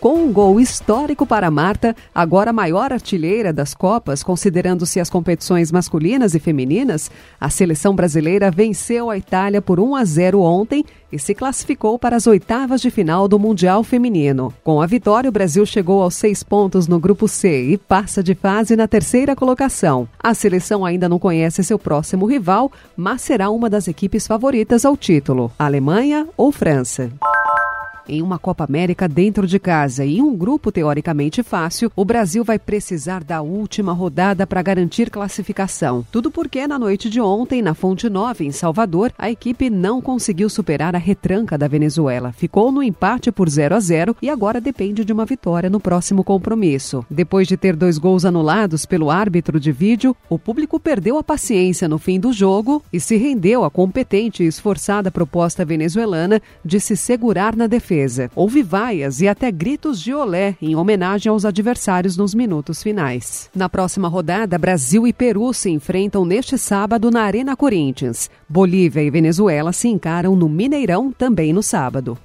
Com um gol histórico para Marta, agora maior artilheira das Copas, considerando-se as competições masculinas e femininas, a seleção brasileira venceu a Itália por 1 a 0 ontem e se classificou para as oitavas de final do Mundial Feminino. Com a vitória, o Brasil chegou aos seis pontos no Grupo C e passa de fase na terceira colocação. A seleção ainda não conhece seu próximo rival, mas será uma das equipes favoritas ao título: Alemanha ou França. Em uma Copa América dentro de casa e um grupo teoricamente fácil, o Brasil vai precisar da última rodada para garantir classificação. Tudo porque na noite de ontem, na Fonte Nova, em Salvador, a equipe não conseguiu superar a retranca da Venezuela. Ficou no empate por 0 a 0 e agora depende de uma vitória no próximo compromisso. Depois de ter dois gols anulados pelo árbitro de vídeo, o público perdeu a paciência no fim do jogo e se rendeu à competente e esforçada proposta venezuelana de se segurar na defesa defesa. Houve vaias e até gritos de olé em homenagem aos adversários nos minutos finais. Na próxima rodada, Brasil e Peru se enfrentam neste sábado na Arena Corinthians. Bolívia e Venezuela se encaram no Mineirão também no sábado.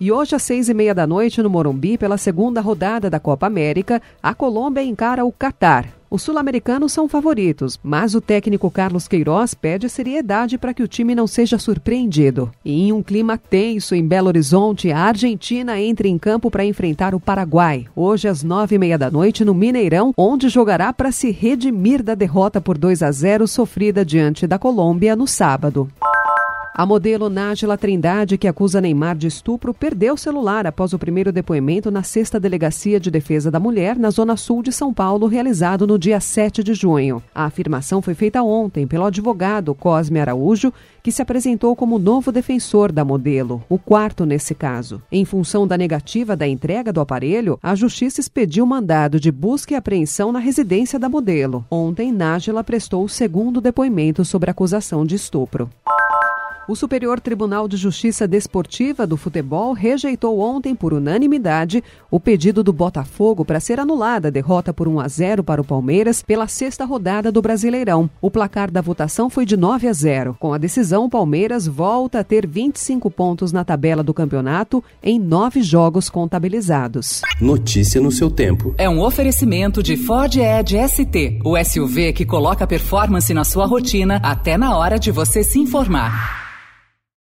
E hoje, às seis e meia da noite, no Morumbi, pela segunda rodada da Copa América, a Colômbia encara o Catar. Os sul-americanos são favoritos, mas o técnico Carlos Queiroz pede seriedade para que o time não seja surpreendido. E em um clima tenso em Belo Horizonte, a Argentina entra em campo para enfrentar o Paraguai, hoje às nove e meia da noite no Mineirão, onde jogará para se redimir da derrota por 2 a 0 sofrida diante da Colômbia no sábado. A modelo Nájila Trindade, que acusa Neymar de estupro, perdeu o celular após o primeiro depoimento na sexta Delegacia de Defesa da Mulher, na Zona Sul de São Paulo, realizado no dia 7 de junho. A afirmação foi feita ontem pelo advogado Cosme Araújo, que se apresentou como novo defensor da modelo, o quarto nesse caso. Em função da negativa da entrega do aparelho, a Justiça expediu mandado de busca e apreensão na residência da modelo. Ontem, Nájila prestou o segundo depoimento sobre a acusação de estupro. O Superior Tribunal de Justiça Desportiva do Futebol rejeitou ontem, por unanimidade, o pedido do Botafogo para ser anulada a derrota por 1 a 0 para o Palmeiras pela sexta rodada do Brasileirão. O placar da votação foi de 9 a 0. Com a decisão, o Palmeiras volta a ter 25 pontos na tabela do campeonato em nove jogos contabilizados. Notícia no seu tempo. É um oferecimento de Ford Edge ST, o SUV que coloca performance na sua rotina até na hora de você se informar.